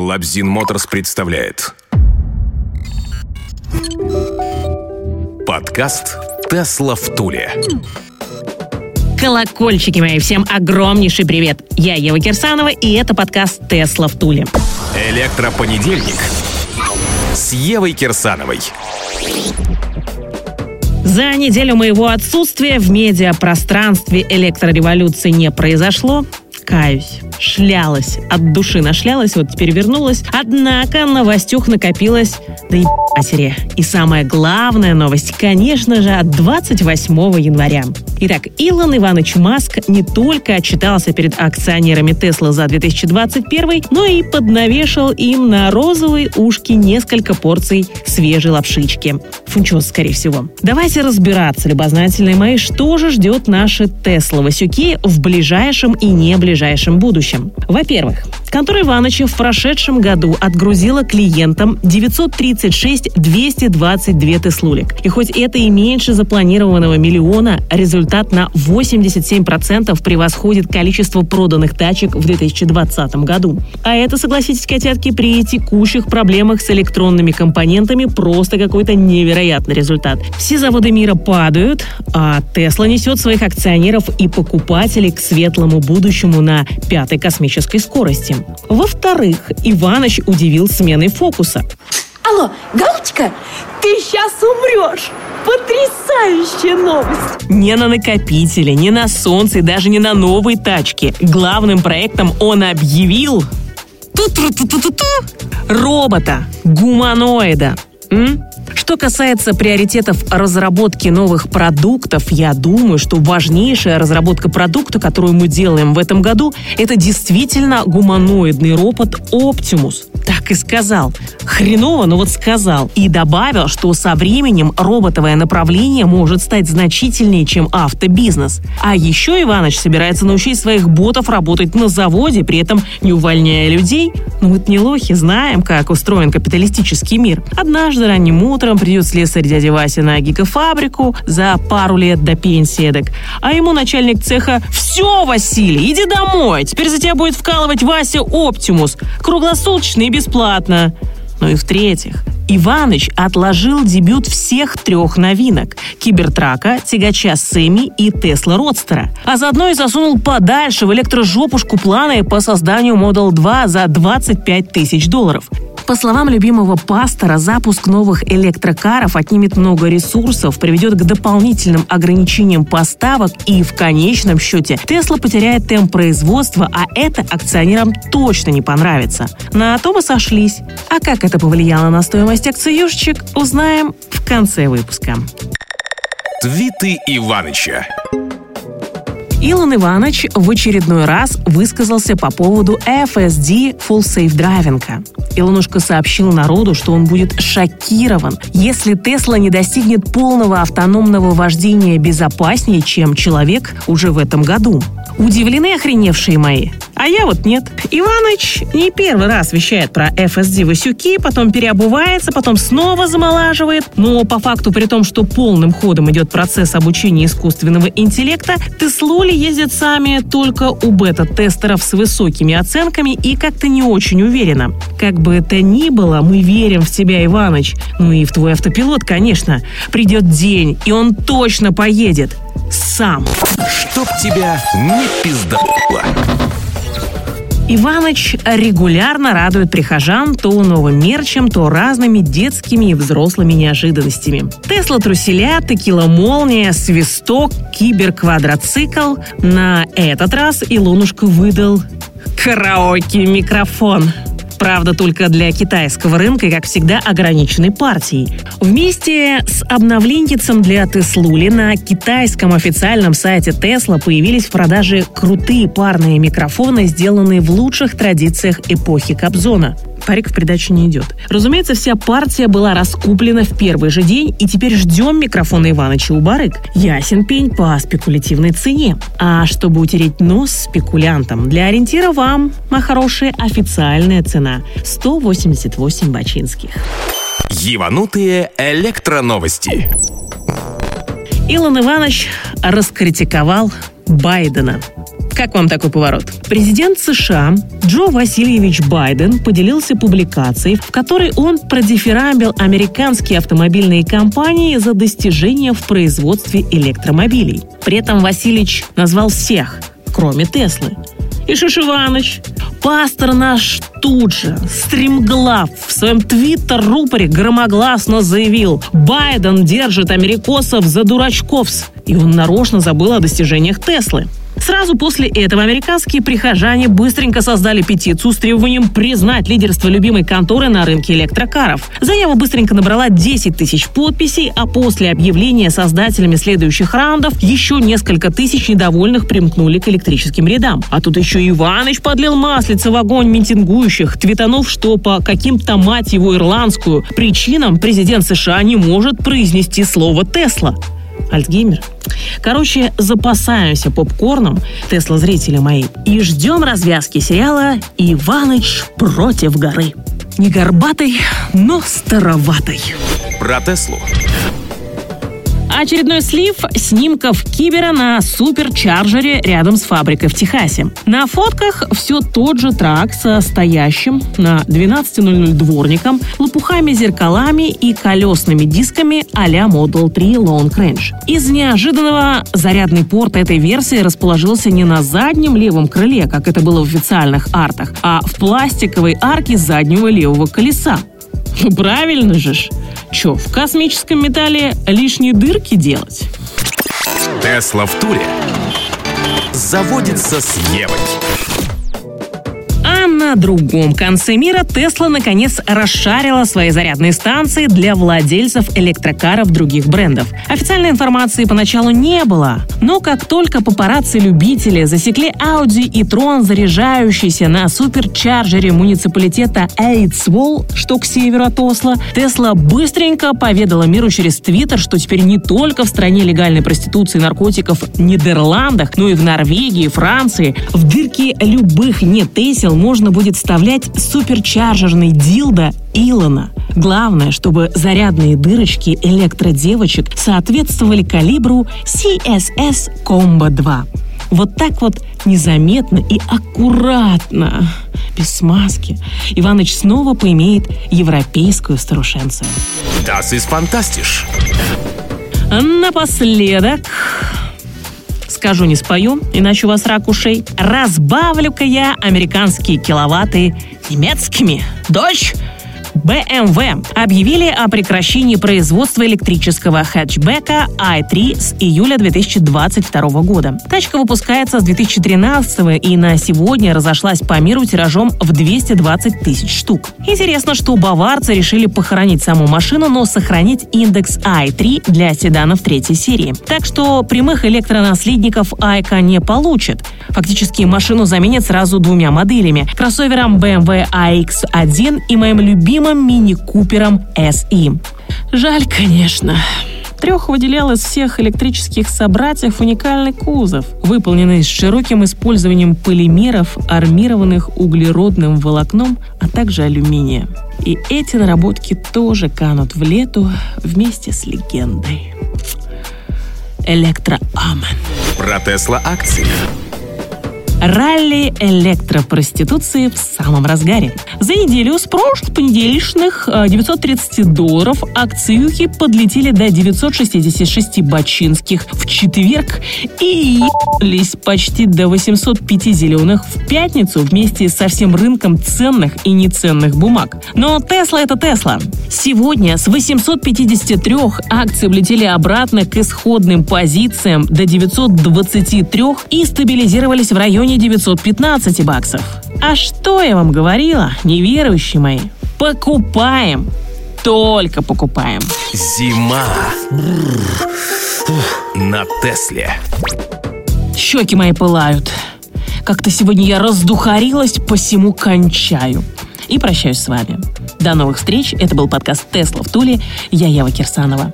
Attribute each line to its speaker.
Speaker 1: Лабзин Моторс представляет Подкаст «Тесла в Туле».
Speaker 2: Колокольчики мои, всем огромнейший привет! Я Ева Кирсанова, и это подкаст «Тесла в Туле».
Speaker 1: Электропонедельник с Евой Кирсановой.
Speaker 2: За неделю моего отсутствия в медиапространстве электрореволюции не произошло. Каюсь шлялась, от души нашлялась, вот теперь вернулась. Однако новостюх накопилось, да и матери. И самая главная новость, конечно же, от 28 января. Итак, Илон Иванович Маск не только отчитался перед акционерами Тесла за 2021, но и поднавешал им на розовые ушки несколько порций свежей лапшички. Фунчоз, скорее всего. Давайте разбираться, любознательные мои, что же ждет наши Тесла Васюки в ближайшем и не ближайшем будущем. Во-первых, контора Ивановича в прошедшем году отгрузила клиентам 936 222 Теслулик. И хоть это и меньше запланированного миллиона, результат на 87% превосходит количество проданных тачек в 2020 году. А это, согласитесь, котятки, при текущих проблемах с электронными компонентами просто какой-то невероятный результат. Все заводы мира падают, а Тесла несет своих акционеров и покупателей к светлому будущему на пятой космической скорости. Во-вторых, Иваныч удивил сменой фокуса.
Speaker 3: Алло, Галочка, ты сейчас умрешь! Потрясающая новость!
Speaker 2: Не на накопителе, не на солнце и даже не на новой тачке. Главным проектом он объявил... Ту-ту-ту-ту-ту-ту! Робота, гуманоида. М? Что касается приоритетов разработки новых продуктов, я думаю, что важнейшая разработка продукта, которую мы делаем в этом году, это действительно гуманоидный робот Optimus. Так и сказал. Хреново, но вот сказал. И добавил, что со временем роботовое направление может стать значительнее, чем автобизнес. А еще Иваныч собирается научить своих ботов работать на заводе, при этом не увольняя людей. Ну вот не лохи, знаем, как устроен капиталистический мир. Однажды ранним утром придет слесарь дядя Вася на гигафабрику за пару лет до пенсии эдак. А ему начальник цеха «Все, Василий, иди домой, теперь за тебя будет вкалывать Вася Оптимус, круглосуточно и бесплатно». Ну и в-третьих, Иваныч отложил дебют всех трех новинок – Кибертрака, Тягача Сэмми и Тесла Родстера. А заодно и засунул подальше в электрожопушку планы по созданию Model 2 за 25 тысяч долларов. По словам любимого пастора, запуск новых электрокаров отнимет много ресурсов, приведет к дополнительным ограничениям поставок и в конечном счете Тесла потеряет темп производства, а это акционерам точно не понравится. На то мы сошлись. А как это повлияло на стоимость акций юшечек, узнаем в конце выпуска.
Speaker 1: Твиты Иваныча.
Speaker 2: Илон Иванович в очередной раз высказался по поводу FSD Full Safe Driving. Илонушка сообщил народу, что он будет шокирован, если Тесла не достигнет полного автономного вождения безопаснее, чем человек уже в этом году. Удивлены охреневшие мои? А я вот нет. Иваныч не первый раз вещает про FSD Васюки, потом переобувается, потом снова замолаживает. Но по факту, при том, что полным ходом идет процесс обучения искусственного интеллекта, Теслули ездят сами только у бета-тестеров с высокими оценками и как-то не очень уверенно. Как бы это ни было, мы верим в тебя, Иваныч. Ну и в твой автопилот, конечно. Придет день, и он точно поедет. Сам.
Speaker 1: Чтоб тебя не пиздало.
Speaker 2: Иваныч регулярно радует прихожан то новым мерчем, то разными детскими и взрослыми неожиданностями. Тесла труселя, текила молния, свисток, киберквадроцикл. На этот раз Илонушка выдал караоке-микрофон правда, только для китайского рынка и, как всегда, ограниченной партией. Вместе с обновленницем для Теслули на китайском официальном сайте Тесла появились в продаже крутые парные микрофоны, сделанные в лучших традициях эпохи Кобзона парик в придачу не идет. Разумеется, вся партия была раскуплена в первый же день, и теперь ждем микрофона Иваныча у барыг. Ясен пень по спекулятивной цене. А чтобы утереть нос спекулянтам, для ориентира вам, моя хорошая, официальная цена – 188 бачинских.
Speaker 1: Еванутые электроновости.
Speaker 2: Илон Иванович раскритиковал Байдена – Как вам такой поворот? Президент США Джо Васильевич Байден поделился публикацией, в которой он продифирамбил американские автомобильные компании за достижения в производстве электромобилей. При этом Васильевич назвал всех, кроме Теслы. И Шишиваныч, пастор наш тут же, стримглав, в своем твиттер-рупоре громогласно заявил «Байден держит америкосов за дурачковс», и он нарочно забыл о достижениях Теслы. Сразу после этого американские прихожане быстренько создали петицию с требованием признать лидерство любимой конторы на рынке электрокаров. Заява быстренько набрала 10 тысяч подписей, а после объявления создателями следующих раундов еще несколько тысяч недовольных примкнули к электрическим рядам. А тут еще Иваныч подлил маслица в огонь митингующих, твитанув, что по каким-то, мать его, ирландскую причинам президент США не может произнести слово «Тесла». Альцгеймер. Короче, запасаемся попкорном, Тесла-зрители мои, и ждем развязки сериала «Иваныч против горы». Не горбатой, но староватой.
Speaker 1: Про Теслу.
Speaker 2: Очередной слив снимков Кибера на суперчарджере рядом с фабрикой в Техасе. На фотках все тот же трак со стоящим на 12.00 дворником, лопухами зеркалами и колесными дисками а-ля Model 3 Long Range. Из неожиданного зарядный порт этой версии расположился не на заднем левом крыле, как это было в официальных артах, а в пластиковой арке заднего левого колеса. Правильно же ж. Че, в космическом металле лишние дырки делать?
Speaker 1: Тесла в туре. Заводится с Евой.
Speaker 2: А на другом конце мира Тесла наконец расшарила свои зарядные станции для владельцев электрокаров других брендов. Официальной информации поначалу не было, но как только папарацци-любители засекли Audi и Tron, заряжающийся на суперчарджере муниципалитета Эйтсволл, что к северу от Осло, Тесла быстренько поведала миру через Твиттер, что теперь не только в стране легальной проституции и наркотиков в Нидерландах, но и в Норвегии, Франции в дырки любых не Тесел можно будет вставлять суперчарджерный дилдо Илона. Главное, чтобы зарядные дырочки электродевочек соответствовали калибру CSS Combo 2. Вот так вот незаметно и аккуратно, без смазки, Иваныч снова поимеет европейскую старушенцию.
Speaker 1: Das ist fantastisch.
Speaker 2: Напоследок скажу, не спою, иначе у вас рак ушей. Разбавлю-ка я американские киловатты немецкими. Дочь, BMW объявили о прекращении производства электрического хэтчбека i3 с июля 2022 года. Тачка выпускается с 2013 и на сегодня разошлась по миру тиражом в 220 тысяч штук. Интересно, что баварцы решили похоронить саму машину, но сохранить индекс i3 для седанов третьей серии. Так что прямых электронаследников Айка не получит. Фактически машину заменят сразу двумя моделями – кроссовером BMW iX1 и моим любимым мини-купером SE. Жаль, конечно. Трех выделял из всех электрических собратьев уникальный кузов, выполненный с широким использованием полимеров, армированных углеродным волокном, а также алюминия. И эти наработки тоже канут в лету вместе с легендой. Электроамен.
Speaker 1: Про Тесла акции.
Speaker 2: Ралли электропроституции в самом разгаре. За неделю с прошлых понедельничных э, 930 долларов акциюхи подлетели до 966 бачинских в четверг и ебались почти до 805 зеленых в пятницу вместе со всем рынком ценных и неценных бумаг. Но Тесла это Тесла. Сегодня с 853 акции влетели обратно к исходным позициям до 923 и стабилизировались в районе 915 баксов. А что я вам говорила, неверующие мои? Покупаем. Только покупаем.
Speaker 1: Зима. На Тесле.
Speaker 2: Щеки мои пылают. Как-то сегодня я раздухарилась, посему кончаю. И прощаюсь с вами. До новых встреч. Это был подкаст «Тесла в Туле». Я Ева Кирсанова.